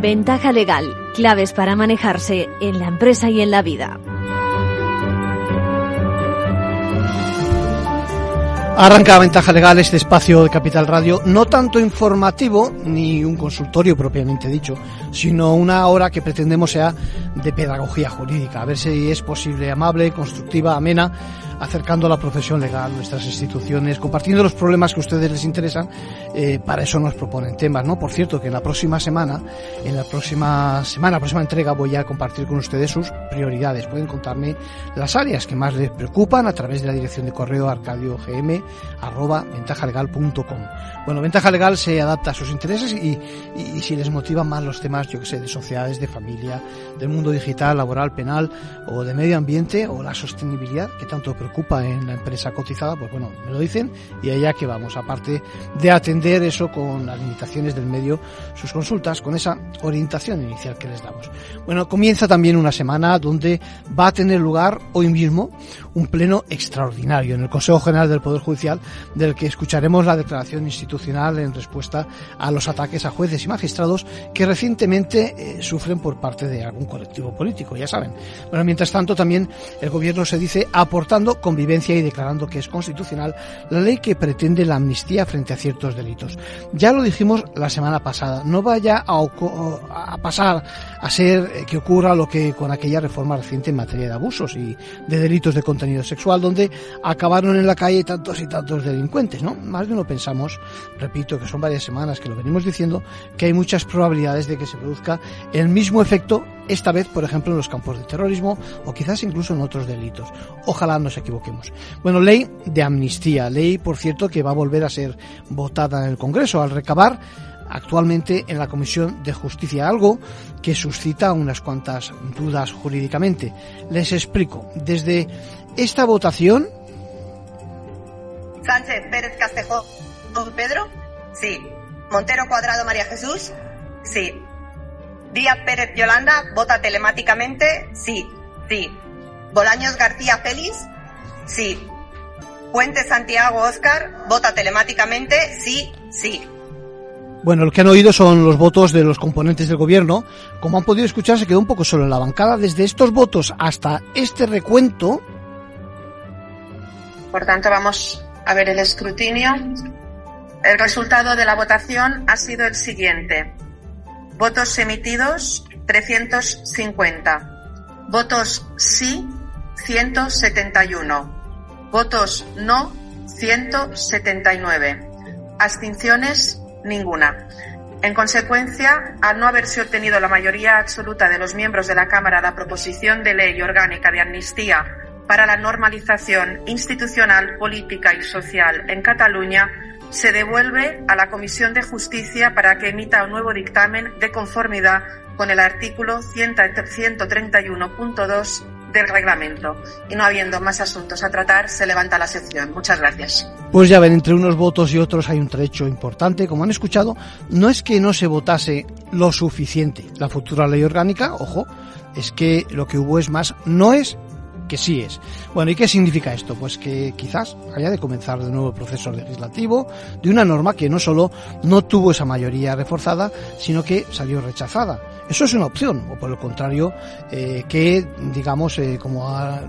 Ventaja legal, claves para manejarse en la empresa y en la vida. Arranca Ventaja Legal este espacio de Capital Radio, no tanto informativo ni un consultorio propiamente dicho, sino una hora que pretendemos sea de pedagogía jurídica, a ver si es posible, amable, constructiva, amena, acercando a la profesión legal, nuestras instituciones, compartiendo los problemas que a ustedes les interesan, eh, para eso nos proponen temas, ¿no? Por cierto, que en la próxima semana, en la próxima semana, próxima entrega, voy a compartir con ustedes sus prioridades. Pueden contarme las áreas que más les preocupan a través de la dirección de correo arcadiogm arroba ventajalegal.com. Bueno, Ventaja Legal se adapta a sus intereses y, y, si les motivan más los temas, yo que sé, de sociedades, de familia, del mundo digital, laboral, penal o de medio ambiente o la sostenibilidad que tanto preocupa en la empresa cotizada, pues bueno, me lo dicen y allá que vamos, aparte de atender eso con las limitaciones del medio, sus consultas, con esa orientación inicial que les damos. Bueno, comienza también una semana donde va a tener lugar hoy mismo un pleno extraordinario en el Consejo General del Poder Judicial, del que escucharemos la declaración institucional en respuesta a los ataques a jueces y magistrados que recientemente eh, sufren por parte de algún colectivo político, ya saben. Bueno, mientras tanto también el gobierno se dice aportando convivencia y declarando que es constitucional la ley que pretende la amnistía frente a ciertos delitos. Ya lo dijimos la semana pasada, no vaya a, a pasar a ser eh, que ocurra lo que con aquella reforma reciente en materia de abusos y de delitos de contenido sexual, donde acabaron en la calle tantos y tantos delincuentes, ¿no? Más de uno pensamos, repito, que son varias semanas que lo venimos diciendo, que hay muchas probabilidades de que se produzca el mismo efecto, esta vez, por ejemplo, en los campos de terrorismo o quizás incluso en otros delitos. Ojalá nos equivoquemos. Bueno, ley de amnistía, ley, por cierto, que va a volver a ser votada en el Congreso al recabar actualmente en la Comisión de Justicia, algo que suscita unas cuantas dudas jurídicamente. Les explico. Desde esta votación. Sánchez Pérez Castejo, Don Pedro, sí. Montero Cuadrado María Jesús, sí. Díaz Pérez Yolanda, vota telemáticamente, sí, sí. Bolaños García Félix, sí. Puente Santiago Oscar, vota telemáticamente, sí, sí. Bueno, lo que han oído son los votos de los componentes del gobierno. Como han podido escuchar, se quedó un poco solo en la bancada. Desde estos votos hasta este recuento. Por tanto, vamos a ver el escrutinio. El resultado de la votación ha sido el siguiente. Votos emitidos 350. Votos sí 171. Votos no 179. Abstenciones Ninguna. En consecuencia, al no haberse obtenido la mayoría absoluta de los miembros de la Cámara la proposición de ley orgánica de amnistía para la normalización institucional, política y social en Cataluña, se devuelve a la Comisión de Justicia para que emita un nuevo dictamen de conformidad con el artículo 131.2 del reglamento. Y no habiendo más asuntos a tratar, se levanta la sección. Muchas gracias. Pues ya ven, entre unos votos y otros hay un trecho importante. Como han escuchado, no es que no se votase lo suficiente la futura ley orgánica, ojo, es que lo que hubo es más, no es que sí es. Bueno, ¿y qué significa esto? Pues que quizás haya de comenzar de nuevo el proceso legislativo de una norma que no solo no tuvo esa mayoría reforzada, sino que salió rechazada. Eso es una opción, o por el contrario, eh, que, digamos, eh, como ha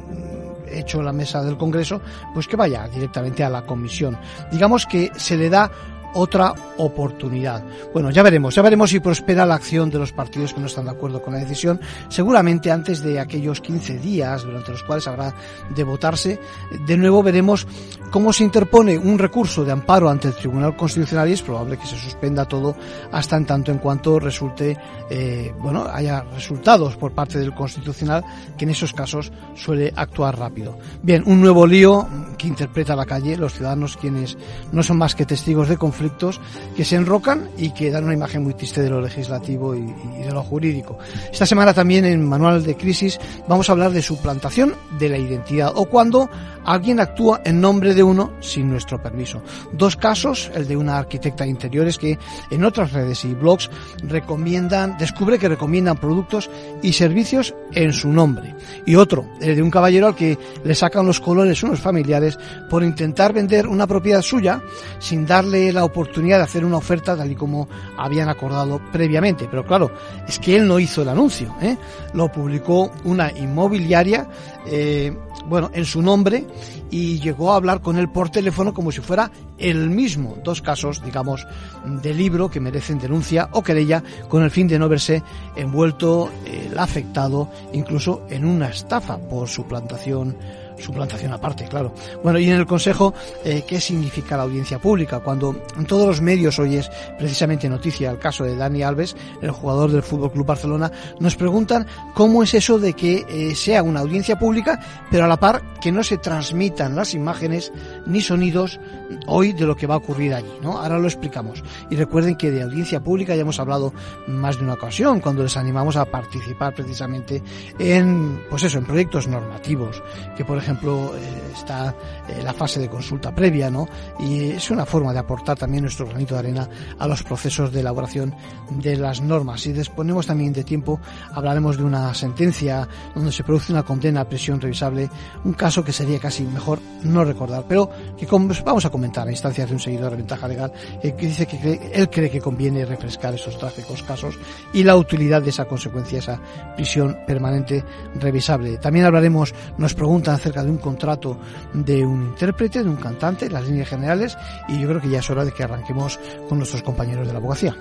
hecho la mesa del Congreso, pues que vaya directamente a la comisión. Digamos que se le da otra oportunidad. Bueno, ya veremos, ya veremos si prospera la acción de los partidos que no están de acuerdo con la decisión, seguramente antes de aquellos 15 días durante los cuales habrá de votarse. De nuevo veremos cómo se interpone un recurso de amparo ante el Tribunal Constitucional y es probable que se suspenda todo hasta en tanto en cuanto resulte, eh, bueno, haya resultados por parte del Constitucional que en esos casos suele actuar rápido. Bien, un nuevo lío que interpreta la calle, los ciudadanos quienes no son más que testigos de conflicto conflictos que se enrocan y que dan una imagen muy triste de lo legislativo y, de lo jurídico. Esta semana también en Manual de Crisis vamos a hablar de suplantación de la identidad o cuando alguien actúa en nombre de uno sin nuestro permiso. Dos casos, el de una arquitecta de interiores que en otras redes y blogs recomiendan, descubre que recomiendan productos y servicios en su nombre. Y otro, el de un caballero al que le sacan los colores unos familiares por intentar vender una propiedad suya sin darle la oportunidad de hacer una oferta tal y como habían acordado previamente. Pero claro, es que él no hizo el anuncio, ¿eh? lo publicó una inmobiliaria, eh, bueno, en su nombre y llegó a hablar con él por teléfono como si fuera el mismo. Dos casos, digamos, de libro que merecen denuncia o querella con el fin de no verse envuelto el afectado incluso en una estafa por suplantación suplantación aparte, claro. Bueno, y en el Consejo, eh, ¿qué significa la audiencia pública? Cuando en todos los medios hoy es precisamente noticia el caso de Dani Alves, el jugador del Fútbol Club Barcelona, nos preguntan cómo es eso de que eh, sea una audiencia pública, pero a la par que no se transmitan las imágenes ni sonidos hoy de lo que va a ocurrir allí, ¿no? Ahora lo explicamos. Y recuerden que de audiencia pública ya hemos hablado más de una ocasión cuando les animamos a participar precisamente en, pues eso, en proyectos normativos, que por ejemplo, eh, está eh, la fase de consulta previa, ¿no? Y es una forma de aportar también nuestro granito de arena a los procesos de elaboración de las normas. Si disponemos también de tiempo, hablaremos de una sentencia donde se produce una condena a prisión revisable, un caso que sería casi mejor no recordar, pero que vamos a comentar a instancias de un seguidor de ventaja legal eh, que dice que él cree que conviene refrescar esos trágicos casos y la utilidad de esa consecuencia, esa prisión permanente revisable. También hablaremos, nos preguntan acerca de un contrato de un intérprete, de un cantante, las líneas generales, y yo creo que ya es hora de que arranquemos con nuestros compañeros de la abogacía.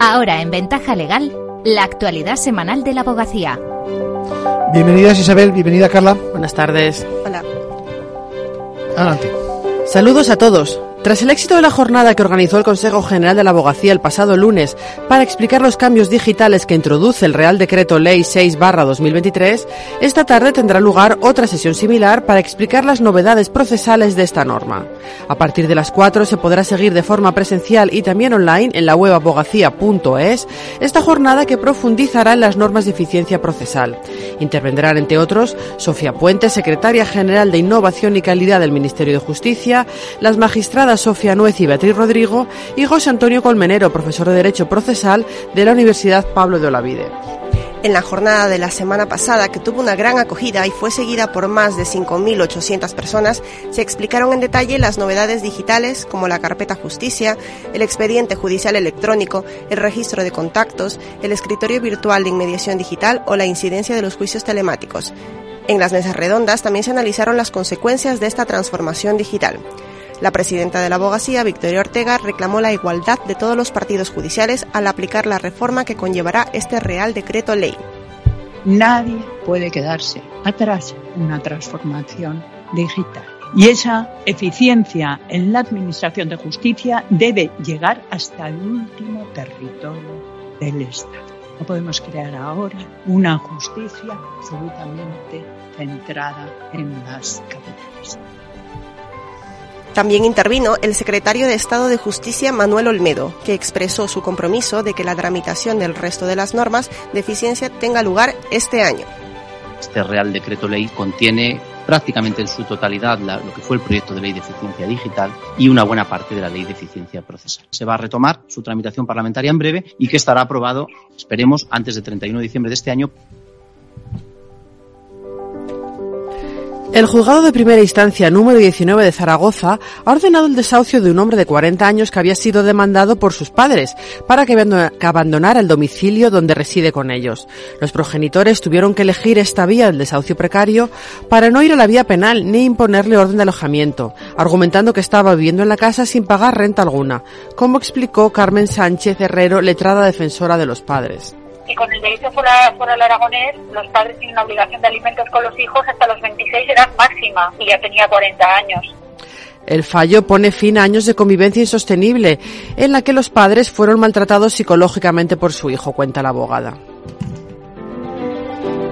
Ahora en Ventaja Legal, la actualidad semanal de la abogacía. Bienvenidas Isabel, bienvenida Carla. Buenas tardes. Hola. Adelante. Saludos a todos. Tras el éxito de la jornada que organizó el Consejo General de la Abogacía el pasado lunes para explicar los cambios digitales que introduce el Real Decreto Ley 6-2023, esta tarde tendrá lugar otra sesión similar para explicar las novedades procesales de esta norma. A partir de las 4 se podrá seguir de forma presencial y también online en la web abogacía.es esta jornada que profundizará en las normas de eficiencia procesal. Intervendrán, entre otros, Sofía Puente, secretaria general de Innovación y Calidad del Ministerio de Justicia, las magistradas Sofía Nuez y Beatriz Rodrigo y José Antonio Colmenero, profesor de Derecho Procesal de la Universidad Pablo de Olavide. En la jornada de la semana pasada, que tuvo una gran acogida y fue seguida por más de 5.800 personas, se explicaron en detalle las novedades digitales como la carpeta justicia, el expediente judicial electrónico, el registro de contactos, el escritorio virtual de inmediación digital o la incidencia de los juicios telemáticos. En las mesas redondas también se analizaron las consecuencias de esta transformación digital. La presidenta de la abogacía, Victoria Ortega, reclamó la igualdad de todos los partidos judiciales al aplicar la reforma que conllevará este Real Decreto Ley. Nadie puede quedarse atrás en una transformación digital. Y esa eficiencia en la Administración de Justicia debe llegar hasta el último territorio del Estado. No podemos crear ahora una justicia absolutamente centrada en las capitales. También intervino el secretario de Estado de Justicia Manuel Olmedo, que expresó su compromiso de que la tramitación del resto de las normas de eficiencia tenga lugar este año. Este Real Decreto Ley contiene prácticamente en su totalidad lo que fue el proyecto de ley de eficiencia digital y una buena parte de la ley de eficiencia procesal. Se va a retomar su tramitación parlamentaria en breve y que estará aprobado, esperemos, antes del 31 de diciembre de este año El juzgado de primera instancia número 19 de Zaragoza ha ordenado el desahucio de un hombre de 40 años que había sido demandado por sus padres para que abandonara el domicilio donde reside con ellos. Los progenitores tuvieron que elegir esta vía del desahucio precario para no ir a la vía penal ni imponerle orden de alojamiento, argumentando que estaba viviendo en la casa sin pagar renta alguna, como explicó Carmen Sánchez Herrero, letrada defensora de los padres y con el derecho foral aragonés los padres tienen una obligación de alimentos con los hijos hasta los 26 edad máxima y ya tenía 40 años. El fallo pone fin a años de convivencia insostenible en la que los padres fueron maltratados psicológicamente por su hijo, cuenta la abogada.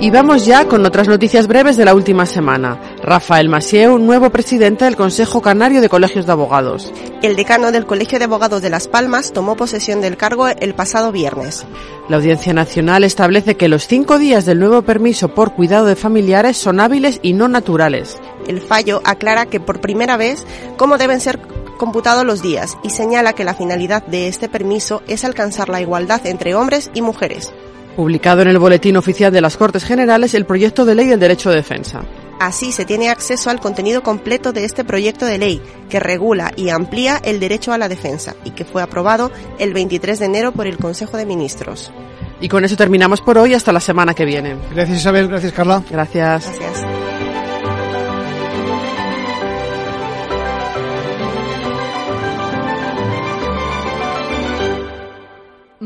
Y vamos ya con otras noticias breves de la última semana. Rafael Masieu, nuevo presidente del Consejo Canario de Colegios de Abogados. El decano del Colegio de Abogados de Las Palmas tomó posesión del cargo el pasado viernes. La Audiencia Nacional establece que los cinco días del nuevo permiso por cuidado de familiares son hábiles y no naturales. El fallo aclara que por primera vez cómo deben ser computado los días y señala que la finalidad de este permiso es alcanzar la igualdad entre hombres y mujeres. Publicado en el Boletín Oficial de las Cortes Generales el proyecto de ley del derecho de defensa. Así se tiene acceso al contenido completo de este proyecto de ley que regula y amplía el derecho a la defensa y que fue aprobado el 23 de enero por el Consejo de Ministros. Y con eso terminamos por hoy hasta la semana que viene. Gracias Isabel, gracias Carla. Gracias. Gracias.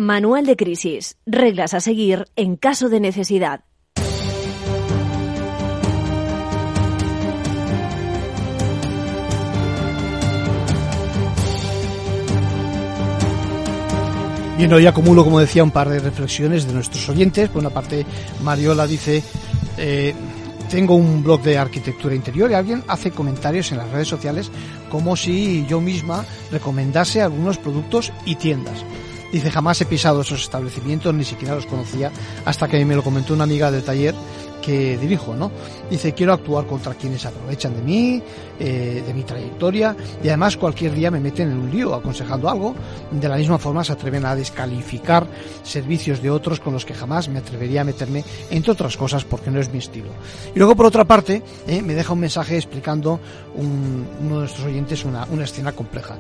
Manual de crisis. Reglas a seguir en caso de necesidad. Bien, hoy acumulo, como decía, un par de reflexiones de nuestros oyentes. Por una parte, Mariola dice, eh, tengo un blog de arquitectura interior y alguien hace comentarios en las redes sociales como si yo misma recomendase algunos productos y tiendas. Dice, jamás he pisado esos establecimientos, ni siquiera los conocía, hasta que me lo comentó una amiga del taller que dirijo, ¿no? Dice, quiero actuar contra quienes aprovechan de mí, eh, de mi trayectoria, y además cualquier día me meten en un lío aconsejando algo. De la misma forma se atreven a descalificar servicios de otros con los que jamás me atrevería a meterme, entre otras cosas, porque no es mi estilo. Y luego, por otra parte, eh, me deja un mensaje explicando un, uno de nuestros oyentes una, una escena compleja.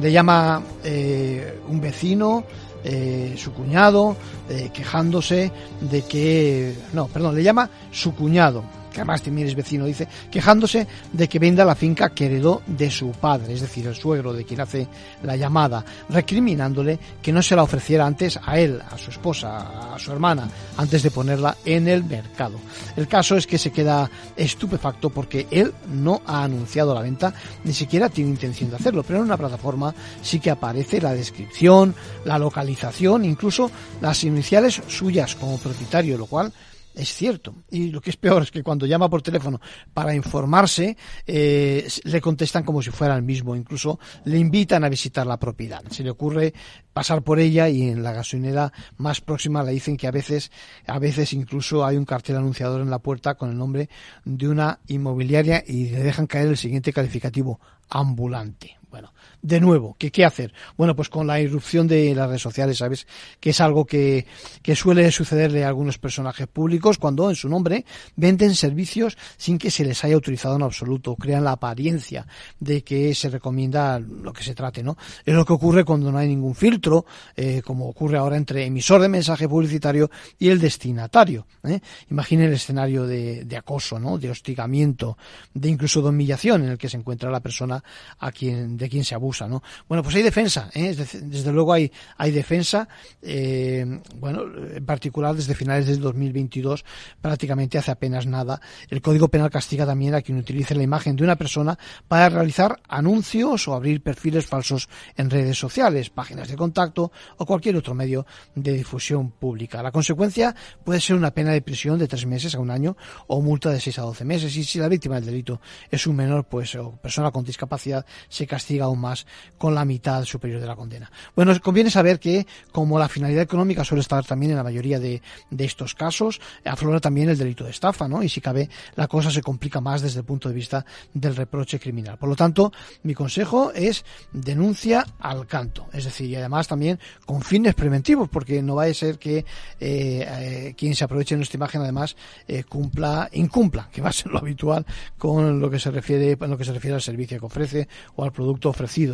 Le llama eh, un vecino, eh, su cuñado eh, quejándose de que no perdón le llama su cuñado que además también es vecino dice quejándose de que venda la finca que heredó de su padre es decir el suegro de quien hace la llamada recriminándole que no se la ofreciera antes a él a su esposa a su hermana antes de ponerla en el mercado. El caso es que se queda estupefacto porque él no ha anunciado la venta ni siquiera tiene intención de hacerlo pero en una plataforma sí que aparece la descripción la localización incluso las iniciales suyas como propietario lo cual es cierto. Y lo que es peor es que cuando llama por teléfono para informarse, eh, le contestan como si fuera el mismo. Incluso le invitan a visitar la propiedad. Se le ocurre pasar por ella y en la gasolinera más próxima le dicen que a veces, a veces incluso hay un cartel anunciador en la puerta con el nombre de una inmobiliaria y le dejan caer el siguiente calificativo, ambulante. Bueno, de nuevo, ¿qué, ¿qué hacer? Bueno, pues con la irrupción de las redes sociales, ¿sabes? Que es algo que, que suele sucederle a algunos personajes públicos cuando en su nombre venden servicios sin que se les haya autorizado en absoluto, crean la apariencia de que se recomienda lo que se trate, ¿no? Es lo que ocurre cuando no hay ningún filtro, eh, como ocurre ahora entre emisor de mensaje publicitario y el destinatario. ¿eh? Imaginen el escenario de, de acoso, ¿no? De hostigamiento, de incluso de humillación en el que se encuentra la persona a quien, de quien se abusa, ¿no? Bueno, pues hay defensa, ¿eh? desde, luego hay, hay defensa, eh, bueno, en particular desde finales del 2022, prácticamente hace apenas nada, el Código Penal castiga también a quien utilice la imagen de una persona para realizar anuncios o abrir perfiles falsos en redes sociales, páginas de contacto o cualquier otro medio de difusión pública. La consecuencia puede ser una pena de prisión de tres meses a un año o multa de seis a doce meses y si la víctima del delito es un menor, pues o persona con discapacidad, se castiga aún más con la mitad superior de la condena. Bueno, conviene saber que como la finalidad económica suele estar también en la mayoría de, de estos casos, aflora también el delito de estafa, ¿no? Y si cabe, la cosa se complica más desde el punto de vista del reproche criminal. Por lo tanto, mi consejo es denuncia al canto, es decir, y además también con fines preventivos, porque no va a ser que eh, eh, quien se aproveche de nuestra imagen además eh, cumpla, incumpla, que va a ser lo habitual con lo que se refiere, en lo que se refiere al servicio que ofrece o al producto ofrecido,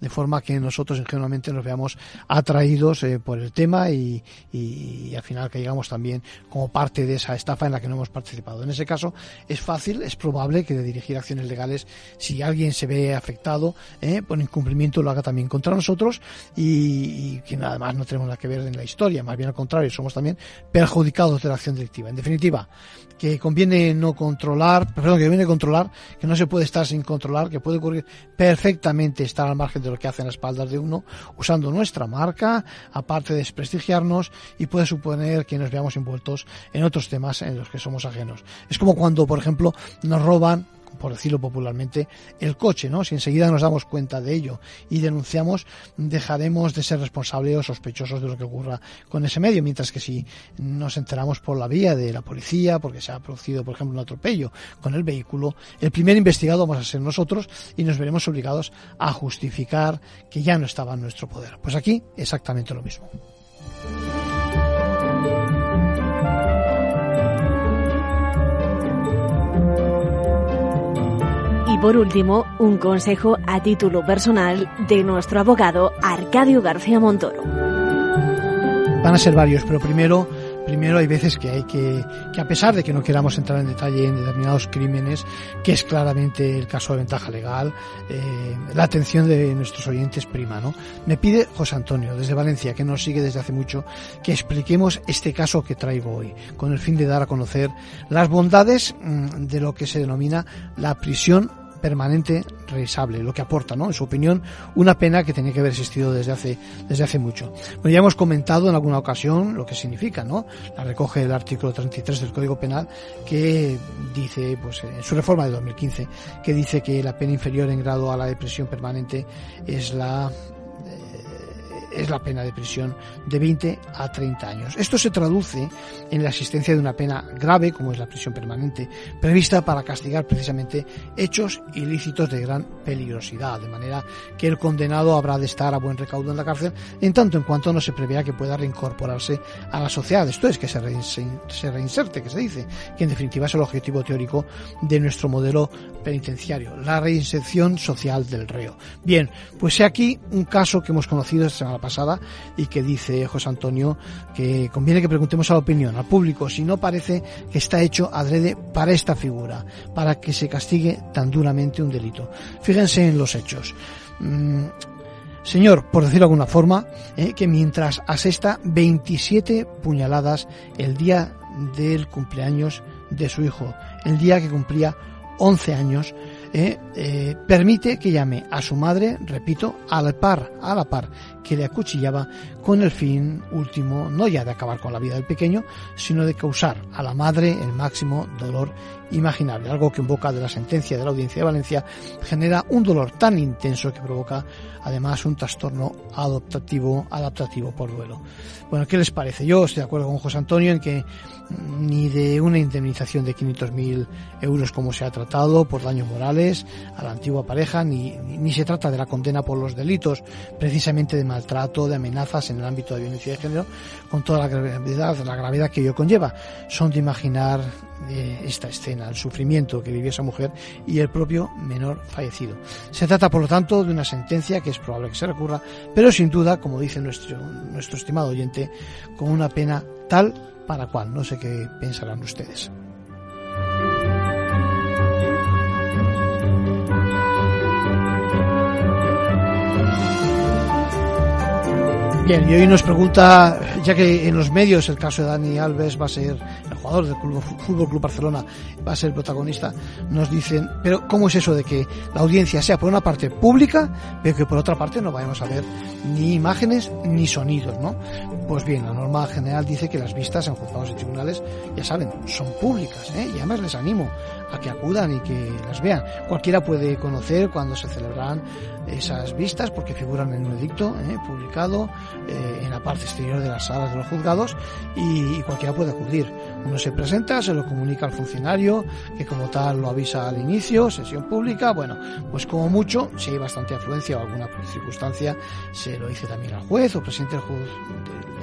De forma que nosotros ingenuamente nos veamos atraídos eh, por el tema y, al final caigamos también como parte de esa estafa en la que no hemos participado. En ese caso es fácil, es probable que de dirigir acciones legales, si alguien se ve afectado eh, por incumplimiento, lo haga también contra nosotros y, que nada más no tenemos nada que ver en la historia, más bien al contrario, somos también perjudicados de la acción delictiva. En definitiva, que conviene no controlar, perdón, que conviene controlar, que no se puede estar sin controlar, que puede ocurrir perfectamente estar al margen de lo que hacen las espaldas de uno, usando nuestra marca, aparte de desprestigiarnos, y puede suponer que nos veamos envueltos en otros temas en los que somos ajenos. Es como cuando, por ejemplo, nos roban por decirlo popularmente, el coche, ¿no? Si enseguida nos damos cuenta de ello y denunciamos, dejaremos de ser responsables o sospechosos de lo que ocurra con ese medio, mientras que si nos enteramos por la vía de la policía, porque se ha producido, por ejemplo, un atropello con el vehículo, el primer investigado vamos a ser nosotros y nos veremos obligados a justificar que ya no estaba en nuestro poder. Pues aquí exactamente lo mismo. Por último, un consejo a título personal de nuestro abogado Arcadio García Montoro. Van a ser varios, pero primero primero hay veces que hay que, que a pesar de que no queramos entrar en detalle en determinados crímenes, que es claramente el caso de ventaja legal, eh, la atención de nuestros oyentes prima, ¿no? Me pide José Antonio, desde Valencia, que nos sigue desde hace mucho, que expliquemos este caso que traigo hoy, con el fin de dar a conocer las bondades mm, de lo que se denomina la prisión permanente revisable, lo que aporta, ¿no? En su opinión, una pena que tenía que haber existido desde hace, desde hace mucho. Bueno, ya hemos comentado en alguna ocasión lo que significa, ¿no? La recoge el artículo 33 del Código Penal que dice, pues en su reforma de 2015, que dice que la pena inferior en grado a la de prisión permanente es la es la pena de prisión de 20 a 30 años. Esto se traduce en la existencia de una pena grave, como es la prisión permanente, prevista para castigar precisamente hechos ilícitos de gran peligrosidad, de manera que el condenado habrá de estar a buen recaudo en la cárcel, en tanto en cuanto no se prevea que pueda reincorporarse a la sociedad. Esto es que se, se reinserte, que se dice, que en definitiva es el objetivo teórico de nuestro modelo penitenciario, la reinserción social del reo. Bien, pues he aquí un caso que hemos conocido esta semana pasada y que dice José Antonio que conviene que preguntemos a la opinión, al público, si no parece que está hecho adrede para esta figura, para que se castigue tan duramente un delito. Fíjense en los hechos. Mm, señor, por decirlo de alguna forma, eh, que mientras asesta 27 puñaladas el día del cumpleaños de su hijo, el día que cumplía 11 años, eh, eh, permite que llame a su madre, repito, a la par, a la par, que le acuchillaba con el fin último, no ya de acabar con la vida del pequeño, sino de causar a la madre el máximo dolor imaginable, algo que en boca de la sentencia de la Audiencia de Valencia genera un dolor tan intenso que provoca además un trastorno adaptativo, adaptativo por duelo. Bueno, ¿qué les parece? Yo estoy de acuerdo con José Antonio en que ni de una indemnización de 500.000 euros como se ha tratado por daños morales a la antigua pareja, ni, ni se trata de la condena por los delitos precisamente de maltrato, de amenazas en el ámbito de violencia de género, con toda la gravedad, la gravedad que ello conlleva. Son de imaginar eh, esta escena, el sufrimiento que vivió esa mujer y el propio menor fallecido. Se trata, por lo tanto, de una sentencia que es probable que se recurra, pero sin duda, como dice nuestro, nuestro estimado oyente, con una pena tal para cual. No sé qué pensarán ustedes. Bien, y hoy nos pregunta, ya que en los medios el caso de Dani Alves va a ser el jugador del Club, Fútbol Club Barcelona, va a ser protagonista, nos dicen, pero ¿cómo es eso de que la audiencia sea por una parte pública, pero que por otra parte no vayamos a ver ni imágenes ni sonidos, ¿no? Pues bien, la norma general dice que las vistas en juzgados y tribunales, ya saben, son públicas, ¿eh? Y además les animo a que acudan y que las vean. Cualquiera puede conocer cuando se celebrarán esas vistas porque figuran en un edicto ¿eh? publicado eh, en la parte exterior de las salas de los juzgados y, cualquiera puede acudir. Uno se presenta, se lo comunica al funcionario que como tal lo avisa al inicio, sesión pública, bueno, pues como mucho, si hay bastante afluencia o alguna circunstancia, se lo dice también al juez o presidente del, del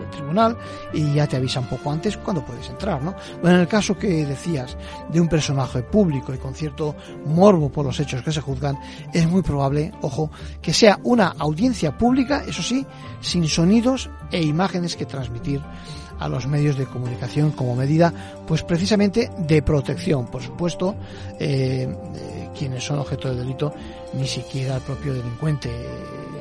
y ya te avisa un poco antes cuando puedes entrar, ¿no? Bueno, en el caso que decías de un personaje público y con cierto morbo por los hechos que se juzgan, es muy probable, ojo, que sea una audiencia pública, eso sí, sin sonidos e imágenes que transmitir a los medios de comunicación como medida, pues precisamente de protección. Por supuesto, eh, eh, quienes son objeto de delito, ni siquiera el propio delincuente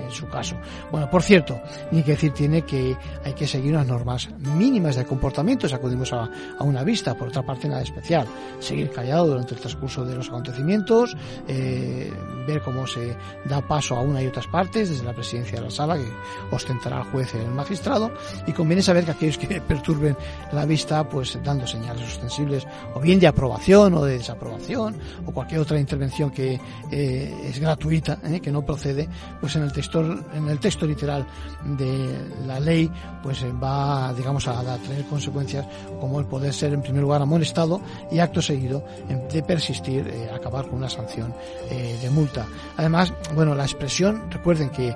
en su caso. Bueno, por cierto, ni que decir tiene que hay que seguir unas normas mínimas de comportamiento si acudimos a, a una vista, por otra parte nada especial. Seguir callado durante el transcurso de los acontecimientos, eh, ver cómo se da paso a una y otras partes desde la presidencia de la sala que ostentará el juez y el magistrado y conviene saber que aquellos que perturben la vista pues dando señales ostensibles o bien de aprobación o de desaprobación o cualquier otra intervención intervención que eh, es gratuita, ¿eh? que no procede, pues en el texto, en el texto literal de la ley, pues va, digamos, a, tener consecuencias como el poder ser en primer lugar amonestado y acto seguido de persistir, acabar con una sanción de multa. Además, bueno, la expresión, recuerden que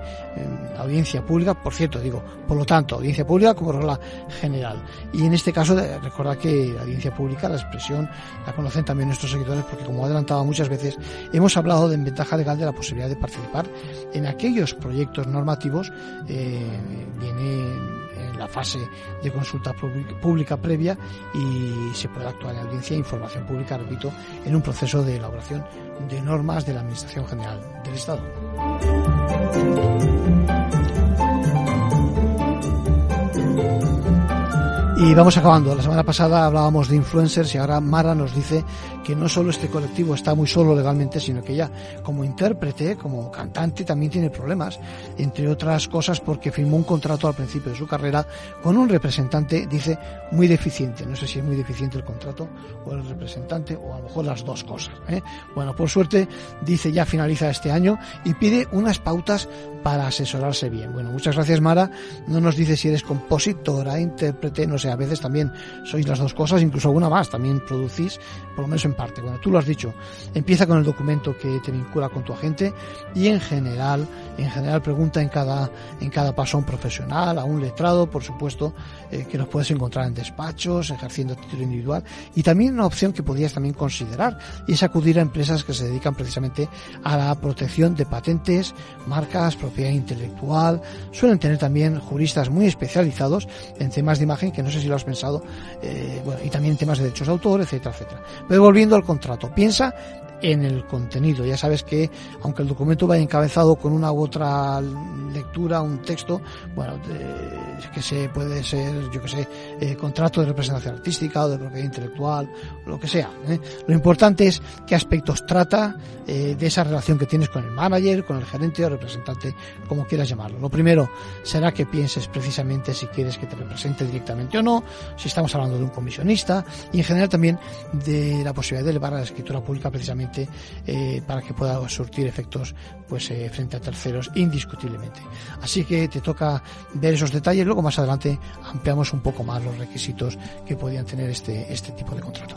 audiencia pública, por cierto, digo, por lo tanto, audiencia pública como regla general. Y en este caso, recordad que la audiencia pública, la expresión, la conocen también nuestros seguidores, porque como he adelantado muchas veces, hemos hablado de ventaja legal de la posibilidad de participar en aquellos proyectos normativos, eh, viene en la fase de consulta pública previa y se puede actuar en audiencia e información pública, repito, en un proceso de elaboración de normas de la Administración General del Estado. Y vamos acabando. La semana pasada hablábamos de influencers y ahora Mara nos dice que no solo este colectivo está muy solo legalmente, sino que ella como intérprete, como cantante, también tiene problemas, entre otras cosas porque firmó un contrato al principio de su carrera con un representante, dice, muy deficiente. No sé si es muy deficiente el contrato o el representante o a lo mejor las dos cosas. ¿eh? Bueno, por suerte, dice ya finaliza este año y pide unas pautas para asesorarse bien. Bueno, muchas gracias Mara. No nos dice si eres compositora, intérprete, no sé, a veces también sois las dos cosas, incluso alguna más, también producís, por lo menos en parte. Bueno, tú lo has dicho, empieza con el documento que te vincula con tu agente y en general, en general pregunta en cada, en cada paso a un profesional, a un letrado, por supuesto, eh, que los puedes encontrar en despachos, ejerciendo título individual. Y también una opción que podrías también considerar y es acudir a empresas que se dedican precisamente a la protección de patentes, marcas, propiedad intelectual. Suelen tener también juristas muy especializados en temas de imagen que no sé si lo has pensado, eh, bueno, y también temas de derechos de autor, etcétera, etcétera. Pero volviendo al contrato, piensa en el contenido. Ya sabes que, aunque el documento vaya encabezado con una u otra lectura, un texto, bueno, que se puede ser, yo que sé, eh, contrato de representación artística o de propiedad intelectual, lo que sea. ¿eh? Lo importante es qué aspectos trata eh, de esa relación que tienes con el manager, con el gerente o representante, como quieras llamarlo. Lo primero será que pienses precisamente si quieres que te represente directamente o no, si estamos hablando de un comisionista y en general también de la posibilidad de elevar a la escritura pública precisamente eh, para que pueda surtir efectos pues eh, frente a terceros indiscutiblemente. Así que te toca ver esos detalles, luego más adelante ampliamos un poco más los requisitos que podían tener este, este tipo de contrato.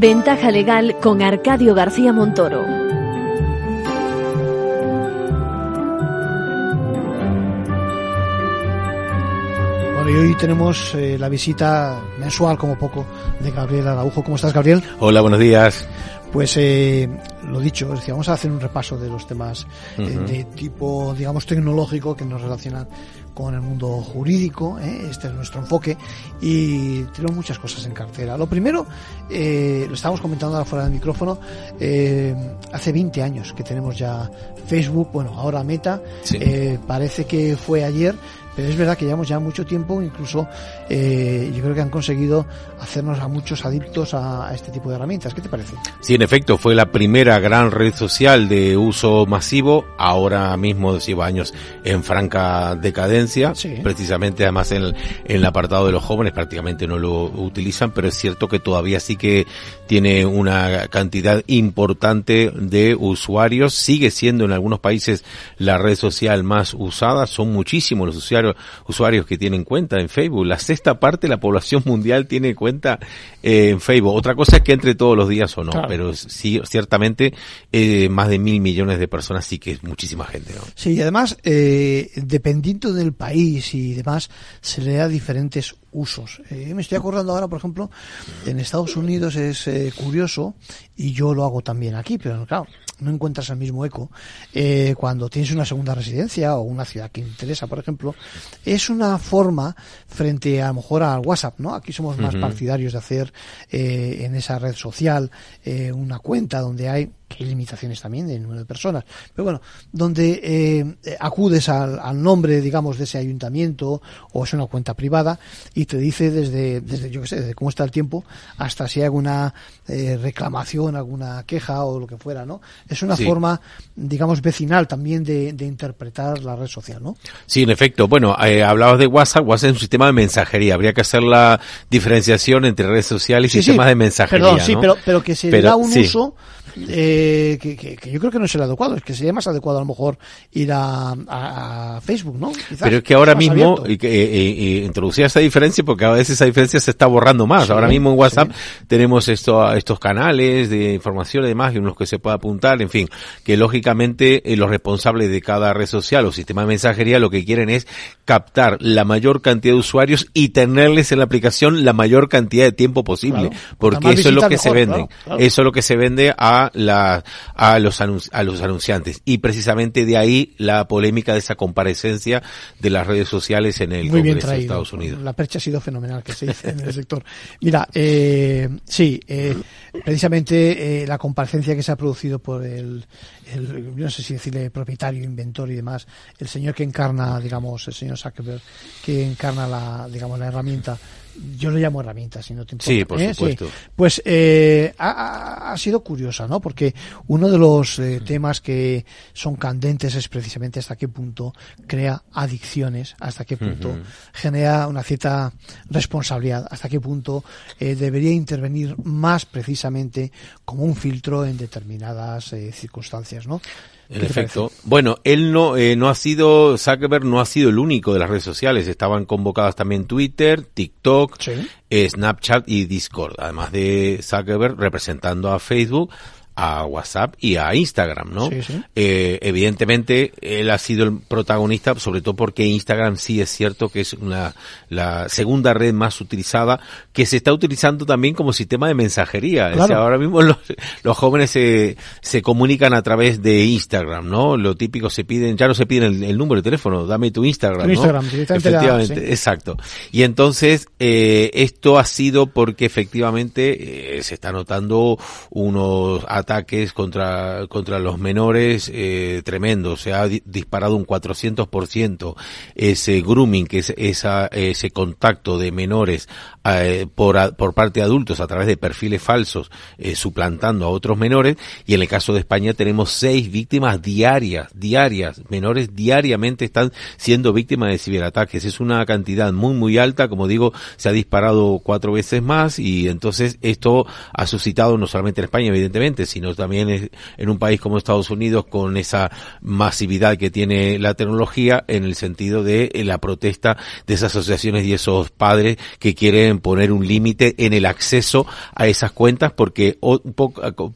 Ventaja legal con Arcadio García Montoro. Bueno, y hoy tenemos eh, la visita mensual, como poco, de Gabriel Araujo. ¿Cómo estás, Gabriel? Hola, buenos días. Pues eh, lo dicho, es decir, vamos a hacer un repaso de los temas eh, de tipo, digamos, tecnológico que nos relacionan con el mundo jurídico. ¿eh? Este es nuestro enfoque y tenemos muchas cosas en cartera. Lo primero, eh, lo estábamos comentando ahora fuera del micrófono, eh, hace 20 años que tenemos ya Facebook, bueno, ahora Meta, Sí. eh, parece que fue ayer, pero es verdad que llevamos ya mucho tiempo, incluso eh, yo creo que han conseguido hacernos a muchos adictos a, a este tipo de herramientas. ¿Qué te parece? Sí, en efecto, fue la primera gran red social de uso masivo, ahora mismo lleva años en franca decadencia, precisamente además en el, en el apartado de los jóvenes prácticamente no lo utilizan, pero es cierto que todavía sí que tiene una cantidad importante de usuarios, sigue siendo en algunos países la red social más usada, son muchísimos los usuarios, usuarios que tienen cuenta en Facebook, la sexta parte de la población mundial tiene cuenta eh, en Facebook, otra cosa es que entre todos los días o no, Claro. pero sí, ciertamente eh, más de mil millones de personas sí que es muchísima gente, ¿no? Sí, y además, eh, dependiendo del país y demás, se le da diferentes usos. Eh, me estoy acordando ahora, por ejemplo, en Estados Unidos es eh, curioso, y yo lo hago también aquí, pero claro, no encuentras el mismo eco. Eh, cuando tienes una segunda residencia o una ciudad que interesa, por ejemplo, es una forma frente a, lo mejor al WhatsApp, ¿no? Aquí somos más partidarios de hacer eh, en esa red social eh, una cuenta donde hay que hay limitaciones también de número de personas, pero bueno, donde eh, acudes al, al nombre, digamos, de ese ayuntamiento o es una cuenta privada y te dice desde, desde yo qué sé, desde cómo está el tiempo hasta si hay alguna eh, reclamación, alguna queja o lo que fuera, ¿no? Es una Sí. forma, digamos, vecinal también de, de interpretar la red social, ¿no? Sí, en efecto. Bueno, eh, hablabas de WhatsApp. WhatsApp es un sistema de mensajería. Habría que hacer la diferenciación entre redes sociales y Sí, sí. sistemas de mensajería. Perdón, sí, pero, pero que se Pero, da un uso eh, que, que- que yo creo que no es el adecuado, es que sería más adecuado a lo mejor ir a, a- a Facebook, ¿no? Quizás, Pero es que ahora mismo, abierto. y que, eh, eh, eh, introducía esa diferencia porque a veces esa diferencia se está borrando más. Sí, ahora mismo en WhatsApp tenemos esto, estos canales de información y demás, en los que se puede apuntar, en fin, que lógicamente eh, los responsables de cada red social o sistema de mensajería lo que quieren es captar la mayor cantidad de usuarios y tenerles en la aplicación la mayor cantidad de tiempo posible, Claro. porque eso es lo que se vende. claro, claro. Eso es lo que se vende a la, a los a los anunciantes. Y precisamente de ahí la polémica de esa comparecencia de las redes sociales en el Muy Congreso de. Estados Unidos. La percha ha sido fenomenal que se dice en el sector. Mira, eh, sí, eh, precisamente eh, la comparecencia que se ha producido por el, el, no sé si decirle propietario, inventor y demás, el señor que encarna, digamos, el señor Zuckerberg, que encarna la, digamos, la herramienta. Yo lo llamo herramienta, si no te importa. Sí, por ¿eh? supuesto. Pues eh, ha, sido curiosa, ¿no? Porque uno de los eh, temas que son candentes es precisamente hasta qué punto crea adicciones, hasta qué punto genera una cierta responsabilidad, hasta qué punto eh, debería intervenir más precisamente como un filtro en determinadas eh, circunstancias, ¿no? En ¿Qué te efecto. Bueno, él no, eh, no ha sido, Zuckerberg no ha sido el único de las redes sociales. Estaban convocadas también Twitter, TikTok, eh, Snapchat y Discord. Además de Zuckerberg representando a Facebook, a WhatsApp y a Instagram, ¿no? Eh, evidentemente, él ha sido el protagonista, sobre todo porque Instagram sí es cierto que es una, la segunda red más utilizada, que se está utilizando también como sistema de mensajería. ahora mismo los, los jóvenes se, se comunican a través de Instagram, ¿no? Lo típico se piden, ya no se piden el, número de teléfono, dame tu Instagram, ¿no? Instagram, efectivamente, exacto. Y entonces, eh, esto ha sido porque efectivamente eh, se está notando unos ataques contra, contra los menores eh, tremendos. Se ha disparado un 400% ese grooming, que es esa, ese contacto de menores eh, por, por parte de adultos a través de perfiles falsos, eh, suplantando a otros menores. Y en el caso de España tenemos seis víctimas diarias, diarias. Menores diariamente están siendo víctimas de ciberataques. Es una cantidad muy, muy alta. Como digo, se ha disparado cuatro veces más y entonces esto ha suscitado no solamente en España, evidentemente, sino también en un país como Estados Unidos con esa masividad que tiene la tecnología en el sentido de eh, la protesta de esas asociaciones y esos padres que quieren poner un límite en el acceso a esas cuentas porque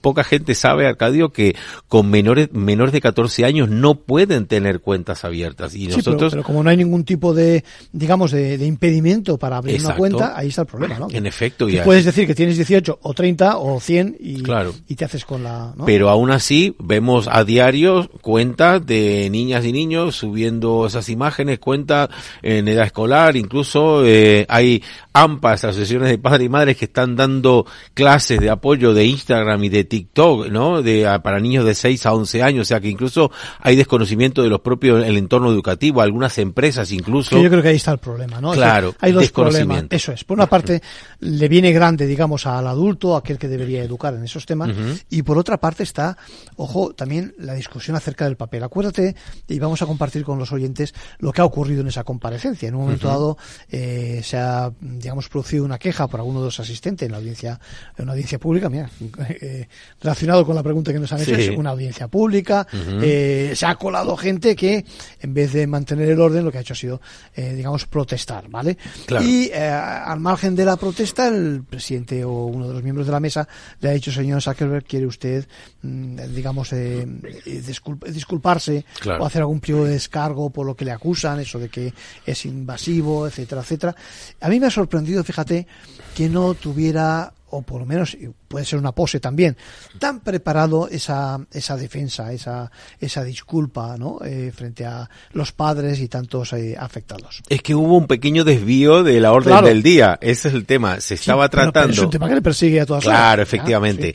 poca, gente sabe, Arcadio, que con menores, menores de 14 años no pueden tener cuentas abiertas. Y nosotros... pero, como no hay ningún tipo de, digamos, de, impedimento para abrir una cuenta, ahí está el problema, ¿no? En efecto. Y puedes decir que tienes 18 o 30 o 100 y, y te haces con la... Pero aún así vemos a diario cuentas de niñas y niños subiendo esas imágenes, cuentas en edad escolar, incluso eh, hay AMPAs, asociaciones de padres y madres que están dando clases de apoyo de Instagram y de TikTok, ¿no? De, para niños de 6 a 11 años, o sea que incluso hay desconocimiento de los propios, el entorno educativo, algunas empresas incluso. yo creo que ahí está el problema, ¿no? Claro, hay dos problemas. Eso es. Por una parte, le viene grande, digamos, al adulto, aquel que debería educar en esos temas, y por otra parte está, ojo, también la discusión acerca del papel. Acuérdate, y vamos a compartir con los oyentes lo que ha ocurrido en esa comparecencia. En un momento dado eh, se ha, digamos, producido una queja por alguno de los asistentes en la audiencia, en una audiencia pública, mira, eh, relacionado con la pregunta que nos han hecho, es una audiencia pública, eh, se ha colado gente que, en vez de mantener el orden, lo que ha hecho ha sido, digamos, protestar, ¿vale? Y al margen de la protesta, el presidente o uno de los miembros de la mesa le ha dicho, señor Zuckerberg, ¿quiere usted, mm, digamos, disculparse o hacer algún pliego de descargo por lo que le acusan, eso de que es invasivo, etcétera, etcétera? A mí me ha sorprendido, fíjate, que no tuviera o por lo menos puede ser una pose también, tan preparado esa, esa defensa, esa, esa disculpa, ¿no? Eh, frente a los padres y tantos eh, afectados. Es que hubo un pequeño desvío de la orden del día, ese es el tema, se estaba tratando. es un tema que le persigue a todas Claro, efectivamente.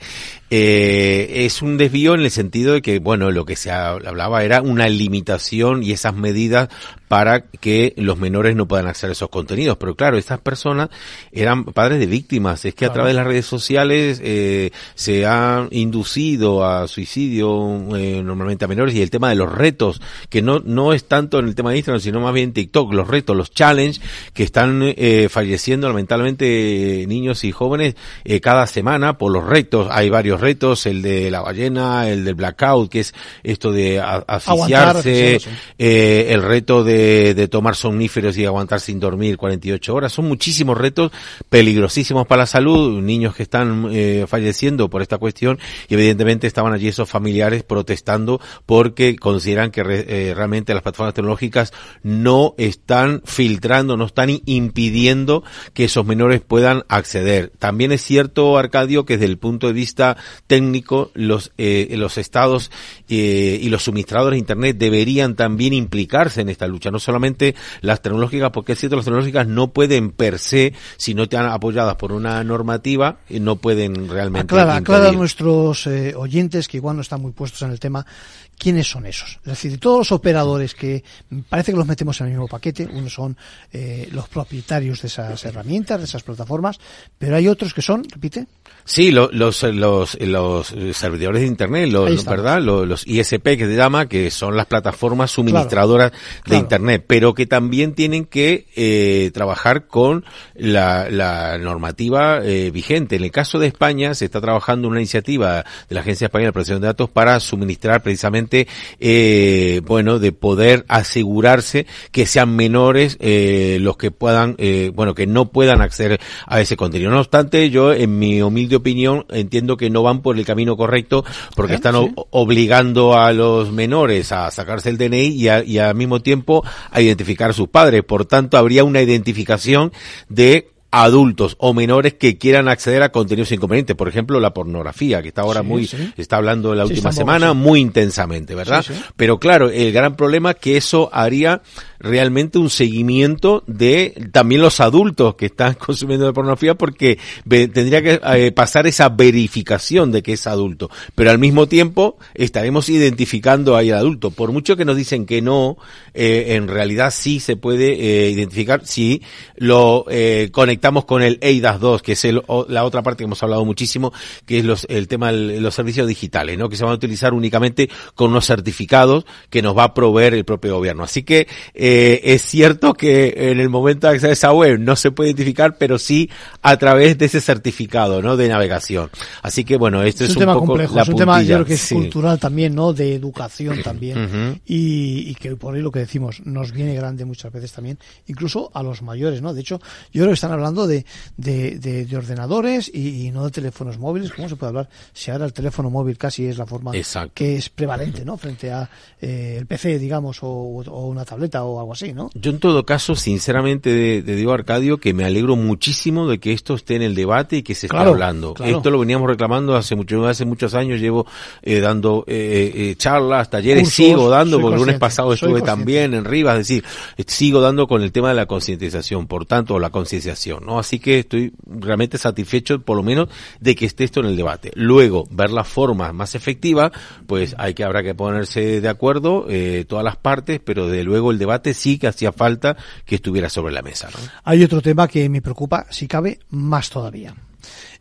Eh, es un desvío en el sentido de que, bueno, lo que se hablaba era una limitación y esas medidas para que los menores no puedan acceder a esos contenidos. Pero claro, estas personas eran padres de víctimas. Es que a través de las redes sociales eh, se ha inducido a suicidio eh, normalmente a menores y el tema de los retos, que no, no es tanto en el tema de Instagram, sino más bien TikTok, los retos, los challenges que están eh, falleciendo lamentablemente niños y jóvenes eh, cada semana por los retos. Hay varios retos, el de la ballena, el del blackout, que es esto de asfixiarse, eh, el reto de, de tomar somníferos y aguantar sin dormir 48 horas. Son muchísimos retos peligrosísimos para la salud, niños que están eh, falleciendo por esta cuestión y evidentemente estaban allí esos familiares protestando porque consideran que eh, realmente las plataformas tecnológicas no están filtrando, no están impidiendo que esos menores puedan acceder. También es cierto, Arcadio, que desde el punto de vista técnico, los, eh, los estados eh, y los suministradores de Internet deberían también implicarse en esta lucha, no solamente las tecnológicas, porque es cierto, las tecnológicas no pueden per se, si no están apoyadas por una normativa, no pueden realmente. Aclara, aclara a nuestros eh, oyentes que igual no están muy puestos en el tema, ¿quiénes son esos? Es decir, de todos los operadores que parece que los metemos en el mismo paquete, unos son eh, los propietarios de esas herramientas, de esas plataformas, pero hay otros que son, repite. Sí, los, los, los, servidores de Internet, los, ¿verdad? Los, ISP que se llama, que son las plataformas suministradoras de Internet, pero que también tienen que eh, trabajar con la, normativa eh, vigente. En el caso de España se está trabajando una iniciativa de la Agencia Española de Protección de Datos para suministrar precisamente precisamente, eh, bueno, de poder asegurarse que sean menores eh, los que puedan, eh, bueno, que no puedan acceder a ese contenido. No obstante, yo, en mi humilde opinión, entiendo que no van por el camino correcto porque están obligando a los menores a sacarse el DNI y, y al mismo tiempo a identificar a sus padres. Por tanto, habría una identificación de adultos o menores que quieran acceder a contenidos inconvenientes, por ejemplo la pornografía, que está ahora muy, está hablando la última semana muy intensamente, ¿verdad? Pero claro, el gran problema es que eso haría realmente un seguimiento de también los adultos que están consumiendo pornografía porque tendría que eh, pasar esa verificación de que es adulto, pero al mismo tiempo estaremos identificando ahí al adulto, por mucho que nos dicen que no, eh, en realidad sí se puede eh, identificar si lo conectamos estamos con el EIDAS 2, que es la otra parte que hemos hablado muchísimo, que es los, el tema de los servicios digitales, ¿no? Que se van a utilizar únicamente con unos certificados que nos va a proveer el propio gobierno. Así que eh, es cierto que en el momento de acceder a esa web no se puede identificar, pero sí a través de ese certificado, ¿no? De navegación. Así que bueno, esto es, un, tema poco complejo, es un tema yo creo que es cultural también, ¿no? De educación también. y, y que por ahí lo que decimos nos viene grande muchas veces también, incluso a los mayores, ¿no? De hecho, yo creo que están hablando de, de, ordenadores y, no de teléfonos móviles. ¿Cómo se puede hablar? Si ahora el teléfono móvil casi es la forma que es prevalente, ¿no? Frente a eh, el PC, digamos, o, una tableta o algo así, ¿no? Yo en todo caso, sinceramente, de, digo Arcadio que me alegro muchísimo de que esto esté en el debate y que se esté hablando. Esto lo veníamos reclamando hace mucho, hace muchos años. Llevo eh, dando eh, charlas, talleres, sigo dando, porque el lunes pasado estuve también en Rivas, es decir, sigo dando con el tema de la concientización, por tanto, la concienciación. ¿No? Así que estoy realmente satisfecho, por lo menos, de que esté esto en el debate. Luego, ver la forma más efectiva, pues hay que, habrá que ponerse de acuerdo, eh, todas las partes, pero de luego el debate sí que hacía falta que estuviera sobre la mesa, Hay otro tema que me preocupa, si cabe, más todavía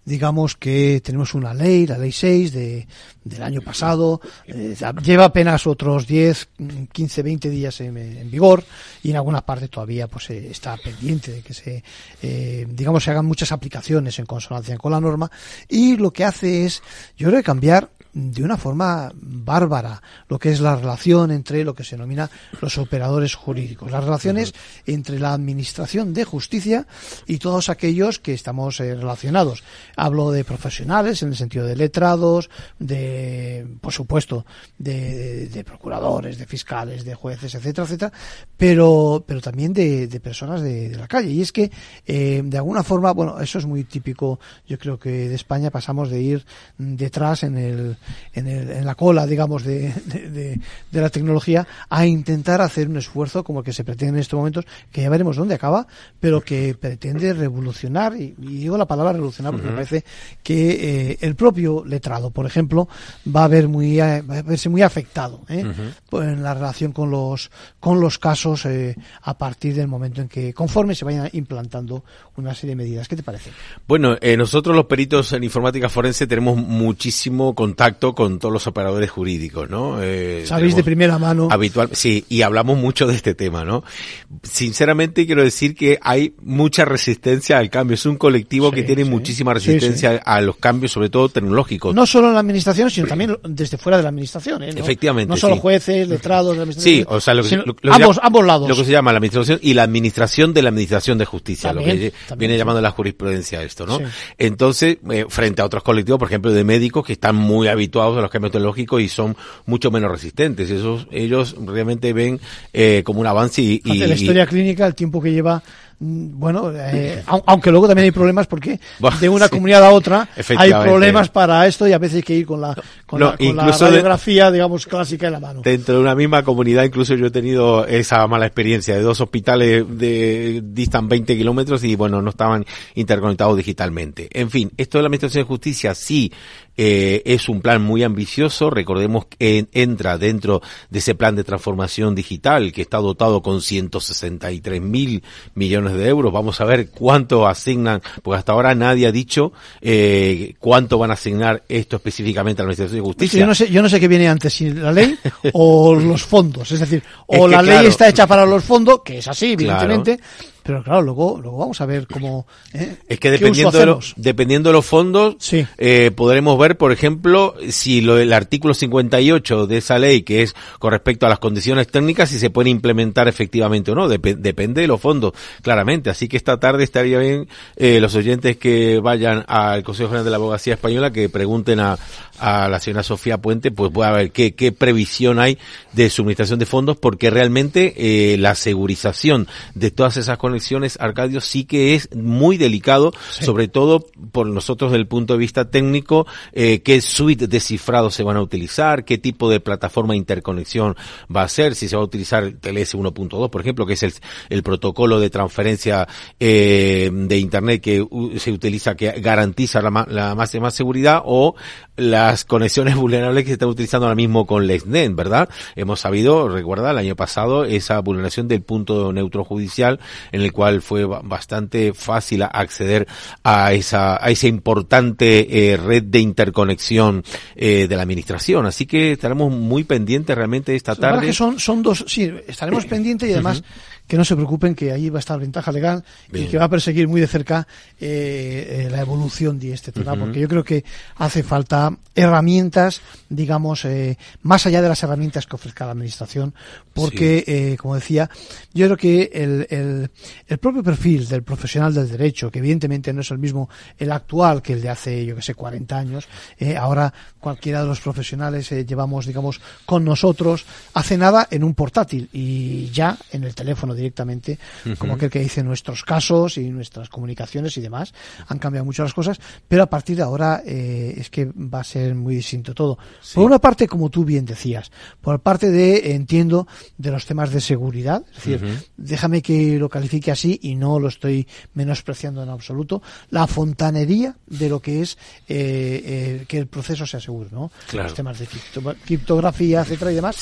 digamos que tenemos una ley, la ley 6 de, del año pasado, eh, lleva apenas otros 10, 15, 20 días en, vigor y en algunas partes todavía pues eh, está pendiente de que se, eh, digamos, se hagan muchas aplicaciones en consonancia con la norma. Y lo que hace es, yo creo, cambiar de una forma bárbara lo que es la relación entre lo que se denomina los operadores jurídicos, las relaciones entre la administración de justicia y todos aquellos que estamos eh, relacionados. Hablo de profesionales en el sentido de letrados, de, por supuesto, de, procuradores, de fiscales, de jueces, etcétera, etcétera, pero, pero también de, personas de, la calle. Y es que, eh, de alguna forma, bueno, eso es muy típico, yo creo que de España pasamos de ir detrás en el, en, la cola, digamos, de, la tecnología, a intentar hacer un esfuerzo como el que se pretende en estos momentos, que ya veremos dónde acaba, pero que pretende revolucionar, y, digo la palabra revolucionar porque me parece que eh, el propio letrado, por ejemplo, va a ver muy a, verse muy afectado ¿eh? pues en la relación con los con los casos eh, a partir del momento en que conforme se vayan implantando una serie de medidas. ¿Qué te parece? Bueno, nosotros los peritos en informática forense tenemos muchísimo contacto con todos los operadores jurídicos, ¿no? Eh, Sabéis de primera mano. Habitual, sí, y hablamos mucho de este tema, ¿no? Sinceramente quiero decir que hay mucha resistencia al cambio. Es un colectivo que tiene muchísima resistencia a los cambios, sobre todo tecnológicos. No solo en la administración, sino también desde fuera de la administración, ¿eh? Efectivamente. No solo jueces, letrados, de la Sí, o sea, lo que, ambos, ambos lados. Lo que se llama la administración y la administración de la administración de justicia, lo que viene llamando la jurisprudencia esto, ¿no? Entonces, eh, frente a otros colectivos, por ejemplo, de médicos que están muy habituados a los cambios tecnológicos y son mucho menos resistentes. Esos, ellos realmente ven eh, como un avance y, y, la historia clínica, el tiempo que lleva bueno, eh, aunque luego también hay problemas porque de una comunidad a otra hay problemas para esto y a veces hay que ir con la, con la, radiografía, digamos, clásica en la mano. Dentro de una misma comunidad, incluso yo he tenido esa mala experiencia de dos hospitales de distan 20 kilómetros y bueno, no estaban interconectados digitalmente. En fin, esto de la Administración de Justicia sí eh, es un plan muy ambicioso. Recordemos que entra dentro de ese plan de transformación digital que está dotado con 163 mil millones de euros. Vamos a ver cuánto asignan, porque hasta ahora nadie ha dicho eh, cuánto van a asignar esto específicamente a la Administración de Justicia. Yo no sé, yo no sé qué viene antes, si la ley o los fondos. Es decir, o la ley está hecha para los fondos, que es así, evidentemente, pero claro, luego, luego vamos a ver cómo... ¿eh? Es que dependiendo de, los, dependiendo de los fondos, eh, podremos ver, por ejemplo, si lo, el artículo 58 de esa ley, que es con respecto a las condiciones técnicas, si se puede implementar efectivamente o no. depende de los fondos, claramente. Así que esta tarde estaría bien eh, los oyentes que vayan al Consejo General de la Abogacía Española que pregunten a, a la señora Sofía Puente, pues voy a ver qué, qué previsión hay de suministración de fondos, porque realmente eh, la segurización de todas esas conexiones, Arcadio, sí que es muy delicado, sobre todo por nosotros desde el punto de vista técnico, eh, qué suite de cifrado se van a utilizar, qué tipo de plataforma de interconexión va a ser, si se va a utilizar TLS 1.2, por ejemplo, que es el, el protocolo de transferencia eh, de Internet que se utiliza, que garantiza la, la máxima seguridad, o las conexiones vulnerables que se están utilizando ahora mismo con LexNet, ¿verdad? Hemos sabido, recuerda, el año pasado, esa vulneración del punto neutro judicial, en el cual fue bastante fácil acceder a esa, a esa importante eh, red de interconexión eh, de la administración. Así que estaremos muy pendientes realmente esta tarde. Que son, son dos, sí, estaremos pendientes y además que no se preocupen que ahí va a estar ventaja legal y que va a perseguir muy de cerca eh, eh, la evolución de este tema, porque yo creo que hace falta herramientas, digamos, eh, más allá de las herramientas que ofrezca la administración, porque, eh, como decía, yo creo que el, el, el, propio perfil del profesional del derecho, que evidentemente no es el mismo el actual que el de hace, yo que sé, 40 años, eh, ahora cualquiera de los profesionales llevamos, digamos, con nosotros, hace nada en un portátil y ya en el teléfono directamente, como aquel que dice nuestros casos y nuestras comunicaciones y demás. Han cambiado mucho las cosas, pero a partir de ahora eh, es que va a ser muy distinto todo. Por una parte, como tú bien decías, por parte de, entiendo, de los temas de seguridad, es decir, déjame que lo califique así y no lo estoy menospreciando en absoluto, la fontanería de lo que es eh, eh, que el proceso sea seguro, ¿no? Los temas de criptografía, etcétera y demás.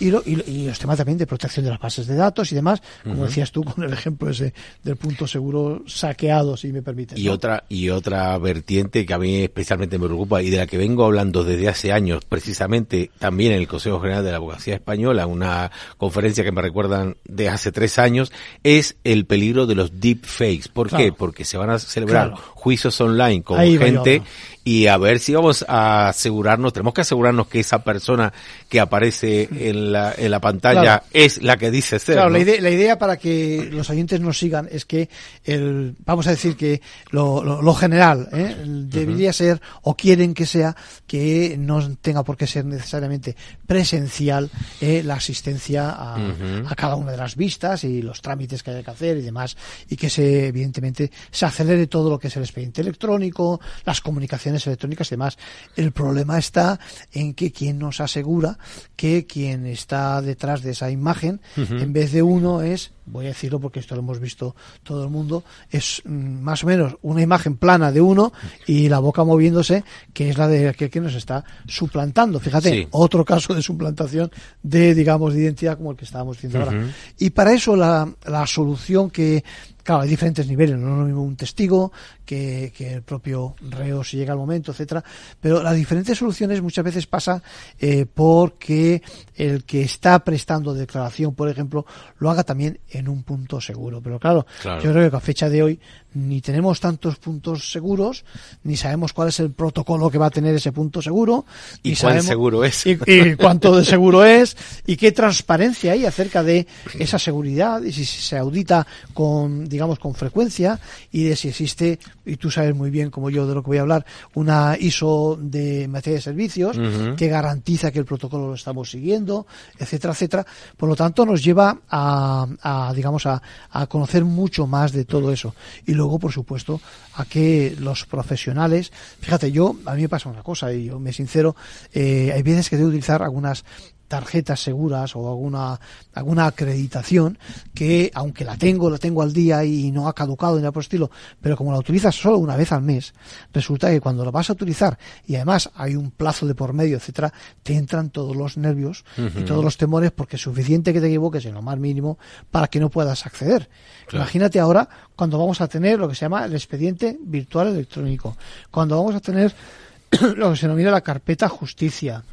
Y, y, los temas también de protección de las bases de datos y demás, como decías tú con el ejemplo ese del punto seguro saqueado, si me permites. Y otra y otra vertiente que a mí especialmente me preocupa y de la que vengo hablando desde hace años, precisamente también en el Consejo General de la Abogacía Española, una conferencia que me recuerdan de hace tres años, es el peligro de los deepfakes. ¿Por qué? Porque se van a celebrar juicios online con gente y a ver si vamos a asegurarnos, tenemos que asegurarnos que esa persona que aparece en la, en la pantalla es la que dice ser. Claro, la, idea, la, idea, para que los oyentes nos sigan es que el, vamos a decir que lo, lo, general ¿eh? debería ser o quieren que sea que no tenga por qué ser necesariamente presencial eh, la asistencia a, a, cada una de las vistas y los trámites que haya que hacer y demás y que se evidentemente se acelere todo lo que es el expediente electrónico, las comunicaciones electrónicas y demás. El problema está en que quien nos asegura que quien está detrás de esa imagen, en vez de uno, es voy a decirlo porque esto lo hemos visto todo el mundo, es mm, más o menos una imagen plana de uno y la boca moviéndose, que es la de aquel que nos está suplantando. Fíjate, otro caso de suplantación de, digamos, de identidad como el que estábamos diciendo ahora. Y para eso la, la solución que Claro, hay diferentes niveles, no es lo mismo un testigo que, que, el propio reo si llega el momento, etcétera. Pero las diferentes soluciones muchas veces pasa eh, porque el que está prestando declaración, por ejemplo, lo haga también en un punto seguro. Pero claro, yo creo que a fecha de hoy ni tenemos tantos puntos seguros, ni sabemos cuál es el protocolo que va a tener ese punto seguro. ¿Y seguro es? Y, cuánto de seguro es, y qué transparencia hay acerca de esa seguridad, y si se audita con, digamos, con frecuencia, y de si existe, y tú sabes muy bien como yo de lo que voy a hablar, una ISO de materia de servicios que garantiza que el protocolo lo estamos siguiendo, etcétera, etcétera. Por lo tanto, nos lleva a, a digamos, a, a conocer mucho más de todo eso. Y luego, por supuesto, a que los profesionales, fíjate, yo, a mí me pasa una cosa, y yo me sincero, eh, hay veces que debo utilizar algunas tarjetas seguras o alguna alguna acreditación que aunque la tengo la tengo al día y no ha caducado ni nada por el estilo pero como la utilizas solo una vez al mes resulta que cuando la vas a utilizar y además hay un plazo de por medio etcétera te entran todos los nervios y todos los temores porque es suficiente que te equivoques en lo más mínimo para que no puedas acceder. Imagínate ahora cuando vamos a tener lo que se llama el expediente virtual electrónico. Cuando vamos a tener lo que se denomina la carpeta justicia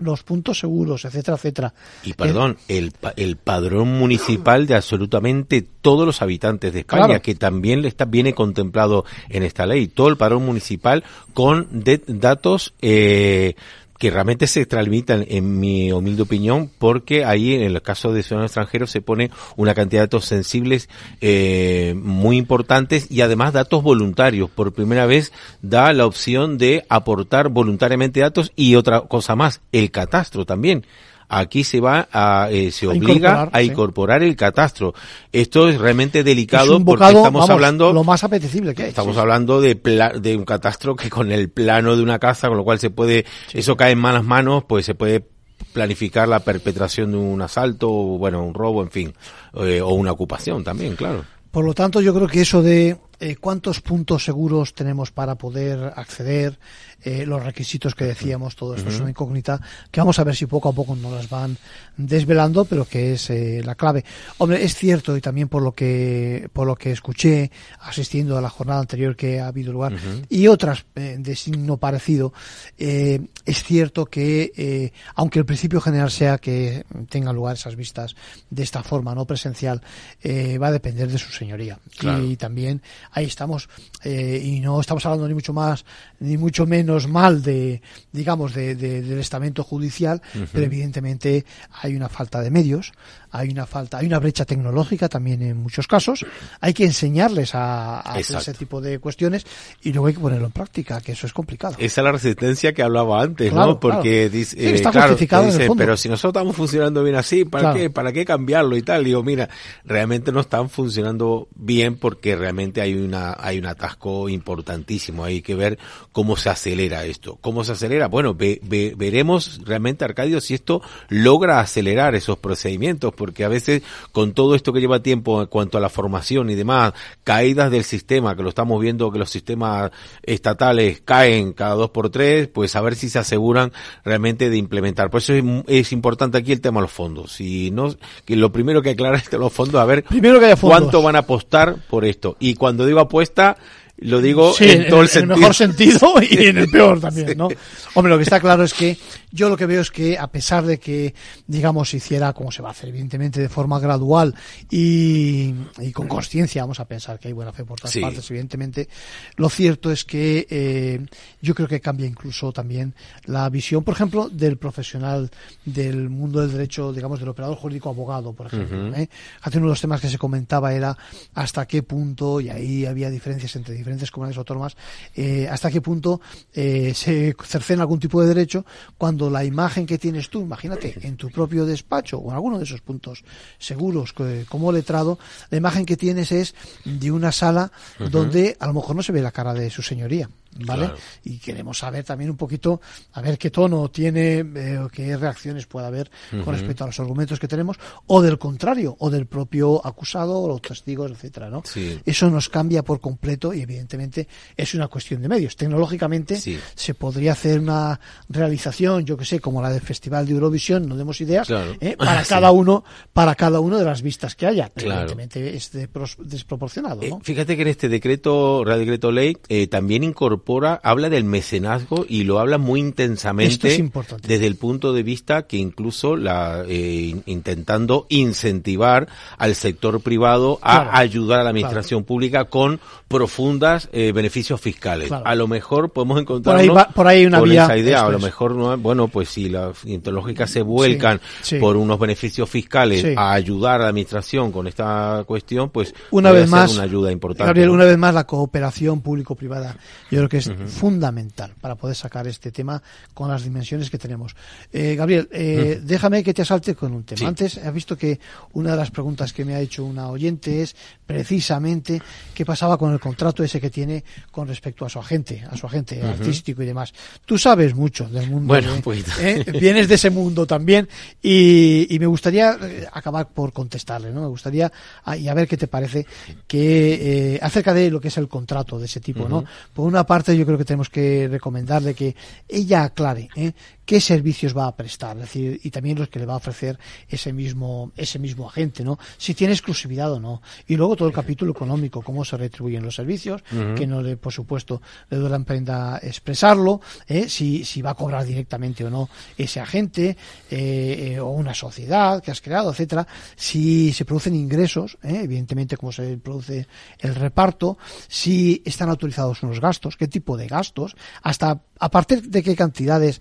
los puntos seguros, etcétera, etcétera. Y perdón, el, el padrón municipal de absolutamente todos los habitantes de España, que también está, viene contemplado en esta ley, todo el padrón municipal con datos eh, que realmente se transmitan, en mi humilde opinión, porque ahí en el caso de ciudadanos extranjeros se pone una cantidad de datos sensibles eh, muy importantes y además datos voluntarios. Por primera vez da la opción de aportar voluntariamente datos y otra cosa más, el catastro también aquí se va a, eh, se obliga a incorporar el catastro. Esto es realmente delicado porque estamos hablando lo más apetecible que Estamos hablando de, de un catastro que con el plano de una casa, con lo cual se puede, eso cae en malas manos, pues se puede planificar la perpetración de un asalto, o, bueno, un robo, en fin, eh, o una ocupación también, claro. Por lo tanto, yo creo que eso de eh, cuántos puntos seguros tenemos para poder acceder, eh, los requisitos que decíamos, todo esto es una incógnita que vamos a ver si poco a poco nos las van desvelando, pero que es eh, la clave. Hombre, es cierto y también por lo que por lo que escuché asistiendo a la jornada anterior que ha habido lugar y otras de signo parecido, es cierto que aunque el principio general sea que tengan lugar esas vistas de esta forma no presencial, va a depender de su señoría. Y también ahí estamos eh, y no estamos hablando ni mucho más ni mucho menos mal de digamos de, del estamento judicial pero evidentemente hay una falta de medios hay una falta, hay una brecha tecnológica también en muchos casos, hay que enseñarles a, hacer ese tipo de cuestiones y luego hay que ponerlo en práctica, que eso es complicado. Esa es la resistencia que hablaba antes, ¿no? Porque dice, eh, claro, dice, pero si nosotros estamos funcionando bien así, ¿para qué? ¿Para qué cambiarlo y tal? digo, mira, realmente no están funcionando bien porque realmente hay una, hay un atasco importantísimo, hay que ver cómo se acelera esto. ¿Cómo se acelera? Bueno, veremos realmente, Arcadio, si esto logra acelerar esos procedimientos porque a veces con todo esto que lleva tiempo en cuanto a la formación y demás, caídas del sistema, que lo estamos viendo que los sistemas estatales caen cada dos por tres, pues a ver si se aseguran realmente de implementar. Por eso es, importante aquí el tema de los fondos. Y no, que lo primero que aclarar es los fondos, a ver cuánto van a apostar por esto. Y cuando digo apuesta, lo digo en todo el, sentido. mejor sentido y en el peor también, ¿no? Hombre, lo que está claro es que yo lo que veo es que a pesar de que, digamos, se hiciera como se va a hacer, evidentemente de forma gradual y, y con conciencia, vamos a pensar que hay buena fe por todas partes, evidentemente, lo cierto es que eh, yo creo que cambia incluso también la visión, por ejemplo, del profesional del mundo del derecho, digamos, del operador jurídico abogado, por ejemplo. ¿eh? Hace uno de los temas que se comentaba era hasta qué punto, y ahí había diferencias entre diferentes comunidades autónomas, eh, hasta qué punto eh, se cercena algún tipo de derecho cuando la imagen que tienes tú, imagínate, en tu propio despacho o en alguno de esos puntos seguros como letrado, la imagen que tienes es de una sala donde a lo mejor no se ve la cara de su señoría. ¿Vale? Y queremos saber también un poquito, a ver qué tono tiene, eh, qué reacciones puede haber con respecto a los argumentos que tenemos, o del contrario, o del propio acusado, o los testigos, etcétera, ¿no? Eso nos cambia por completo y evidentemente es una cuestión de medios. Tecnológicamente se podría hacer una realización, yo que sé, como la del Festival de Eurovisión, no demos ideas, ¿eh? para cada uno, para cada uno de las vistas que haya. Evidentemente es desproporcionado, ¿no? Eh, fíjate que en este decreto, Real Decreto Ley, también incorpora habla del mecenazgo y lo habla muy intensamente desde el punto de vista que incluso la eh, intentando incentivar al sector privado a ayudar a la administración pública con profundas eh, beneficios fiscales. A lo mejor podemos encontrar por ahí, una con esa idea, a lo mejor no, bueno, pues si las cientológicas se vuelcan por unos beneficios fiscales a ayudar a la administración con esta cuestión, pues una vez más una ayuda importante. Gabriel, una vez más la cooperación público-privada. Yo creo que es fundamental para poder sacar este tema con las dimensiones que tenemos. Eh, Gabriel, eh, déjame que te asalte con un tema. Antes has visto que una de las preguntas que me ha hecho una oyente es precisamente qué pasaba con el contrato ese que tiene con respecto a su agente, a su agente artístico y demás. Tú sabes mucho del mundo. Bueno, ¿eh? vienes de ese mundo también y, me gustaría acabar por contestarle, ¿no? Me gustaría ah, y a ver qué te parece que acerca de lo que es el contrato de ese tipo, ¿no? Por una parte yo creo que tenemos que recomendarle que ella aclare ¿eh? Qué servicios va a prestar, es decir, y también los que le va a ofrecer ese mismo, ese mismo agente, ¿no? Si tiene exclusividad o no. Y luego todo el capítulo económico, cómo se retribuyen los servicios, que no le, por supuesto, le duele la emprenda expresarlo, ¿eh? si, si va a cobrar directamente o no ese agente, eh, eh, o una sociedad que has creado, etcétera, si se producen ingresos, ¿eh? evidentemente cómo se produce el reparto, si están autorizados unos gastos, qué tipo de gastos, hasta a partir de qué cantidades,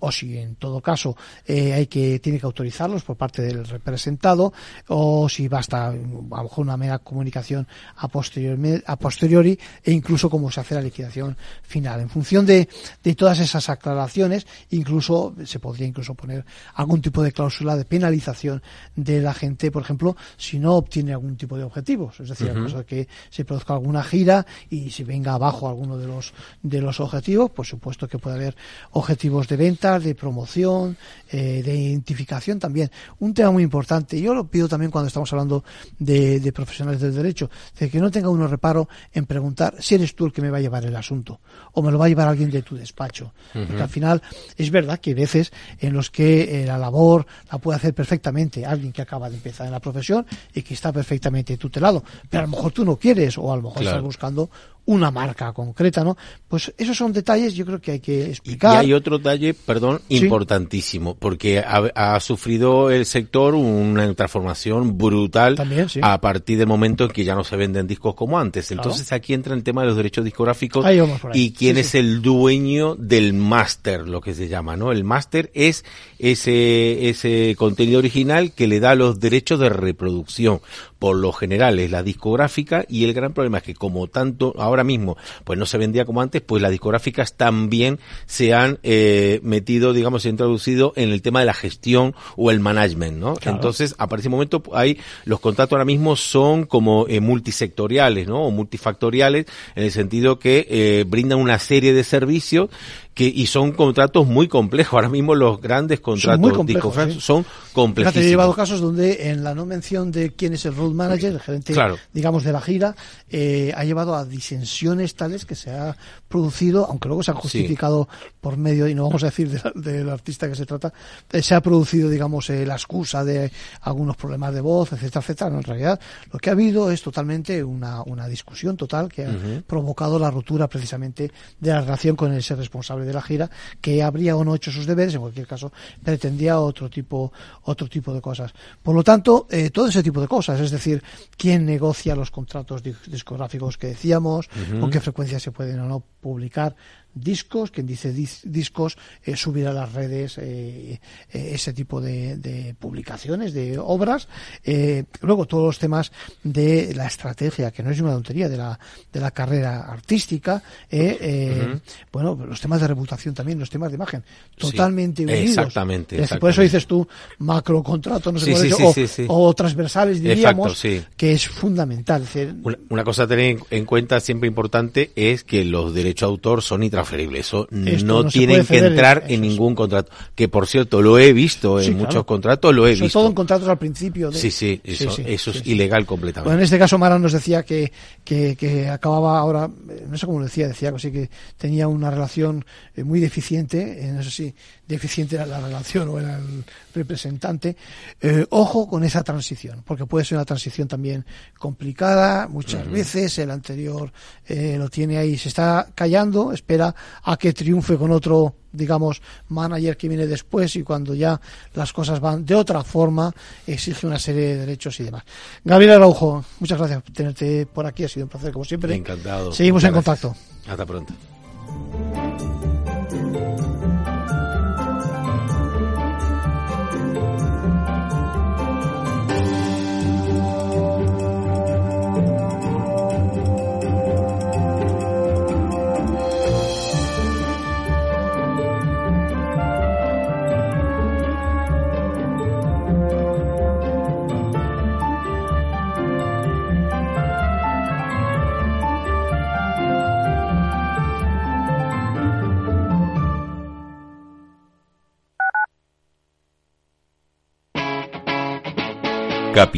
o si en todo caso eh, hay que tiene que autorizarlos por parte del representado, o si basta a lo mejor una mera comunicación a posteriori, a posteriori e incluso cómo se hace la liquidación final. En función de, de todas esas aclaraciones, incluso se podría incluso poner algún tipo de cláusula de penalización de la gente, por ejemplo, si no obtiene algún tipo de objetivos, es decir, uh que se produzca alguna gira y si venga abajo alguno de los de los objetivos, por supuesto que puede haber objetivos de venta, de promoción, eh, de identificación también. Un tema muy importante, yo lo pido también cuando estamos hablando de, de, profesionales del derecho, de que no tenga uno reparo en preguntar si eres tú el que me va a llevar el asunto o me lo va a llevar alguien de tu despacho. Uh -huh. Porque al final es verdad que hay veces en los que eh, la labor la puede hacer perfectamente alguien que acaba de empezar en la profesión y que está perfectamente tutelado, pero a lo mejor tú no quieres o a lo mejor claro. estás buscando una marca concreta, ¿no? Pues esos son detalles yo creo que hay que explicar. Y hay otro detalle, perdón, ¿Sí? importantísimo, porque ha, ha, sufrido el sector una transformación brutal También, sí. a partir del momento en que ya no se venden discos como antes. Entonces aquí entra el tema de los derechos discográficos y quién sí, es el dueño del máster, lo que se llama, ¿no? El máster es ese, ese contenido original que le da los derechos de reproducción. Por lo general es la discográfica y el gran problema es que como tanto ahora mismo pues no se vendía como antes, pues las discográficas también se han eh, metido, digamos, se han introducido en el tema de la gestión o el management, ¿no? Claro. Entonces, a partir de ese momento hay los contratos ahora mismo son como eh, multisectoriales, ¿no? O multifactoriales en el sentido que eh, brindan una serie de servicios que y son contratos muy complejos. Ahora mismo los grandes contratos son, complejos, ¿sí? son complejos. Fíjate, he llevado casos donde en la no mención de quién es el road manager, el gerente, claro. digamos, de la gira, eh, ha llevado a disensiones tales que se ha producido, aunque luego se han justificado sí. por medio, y no vamos a decir del de artista que se trata, eh, se ha producido, digamos, eh, la excusa de algunos problemas de voz, etcétera, etcétera. No, en realidad, lo que ha habido es totalmente una, una discusión total que ha uh -huh. provocado la ruptura precisamente de la relación con ese responsable de la gira que habría o no hecho sus deberes, en cualquier caso pretendía otro tipo, otro tipo de cosas. Por lo tanto, eh, todo ese tipo de cosas, es decir, quién negocia los contratos discográficos que decíamos, uh -huh. con qué frecuencia se pueden o no publicar, discos, quien dice dis discos, eh, subir a las redes eh, eh, ese tipo de, de, publicaciones, de obras. Eh, luego todos los temas de la estrategia, que no es una tontería, de la, de la carrera artística. Uh -huh. Bueno, los temas de reputación también, los temas de imagen, totalmente sí, unidos. Exactamente, exactamente, Por eso dices tú macro contrato, no sé sí, o, o, transversales diríamos, Exacto, que es fundamental. Es decir, una, una, cosa a tener en cuenta siempre importante es que los derechos de autor son intransferibles eso no, no tienen que entrar en ningún contrato. Que por cierto, lo he visto en sí, muchos claro. contratos, lo he Sobre visto. todo en contratos al principio. De... Sí, sí, eso, sí, eso es ilegal completamente. Bueno, en este caso Mara nos decía que, que, que, acababa ahora, no sé cómo lo decía, decía así que tenía una relación eh, muy deficiente, no sé si deficiente era la relación o era el representante. Eh, ojo con esa transición, porque puede ser una transición también complicada, muchas veces el anterior eh, lo tiene ahí, se está callando, espera a que triunfe con otro digamos, manager que viene después y cuando ya las cosas van de otra forma, exige una serie de derechos y demás. Gabriel Araujo, muchas gracias por tenerte por aquí, ha sido un placer como siempre. Encantado. Seguimos en contacto. Hasta pronto.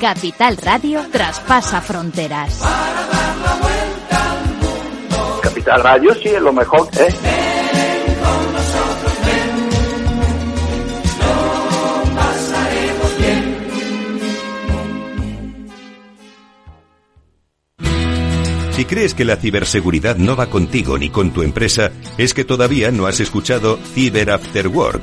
Capital Radio traspasa fronteras. Capital Radio sí es lo mejor, ¿eh? Si crees que la ciberseguridad no va contigo ni con tu empresa, es que todavía no has escuchado Cyber After Work